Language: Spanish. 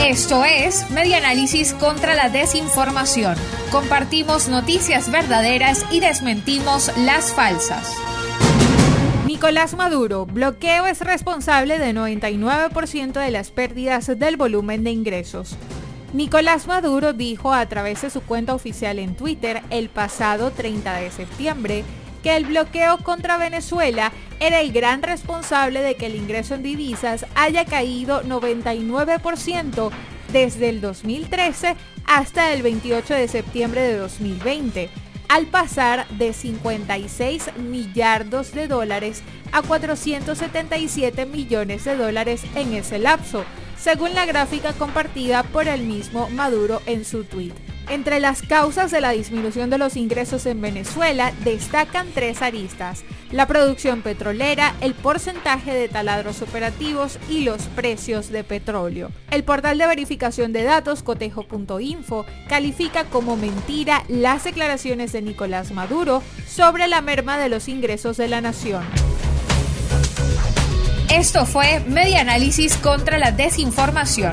Esto es Media Análisis contra la Desinformación. Compartimos noticias verdaderas y desmentimos las falsas. Nicolás Maduro, bloqueo es responsable de 99% de las pérdidas del volumen de ingresos. Nicolás Maduro dijo a través de su cuenta oficial en Twitter el pasado 30 de septiembre que el bloqueo contra Venezuela era el gran responsable de que el ingreso en divisas haya caído 99% desde el 2013 hasta el 28 de septiembre de 2020, al pasar de 56 millardos de dólares a 477 millones de dólares en ese lapso, según la gráfica compartida por el mismo Maduro en su tweet. Entre las causas de la disminución de los ingresos en Venezuela destacan tres aristas, la producción petrolera, el porcentaje de taladros operativos y los precios de petróleo. El portal de verificación de datos cotejo.info califica como mentira las declaraciones de Nicolás Maduro sobre la merma de los ingresos de la nación. Esto fue Media Análisis contra la Desinformación.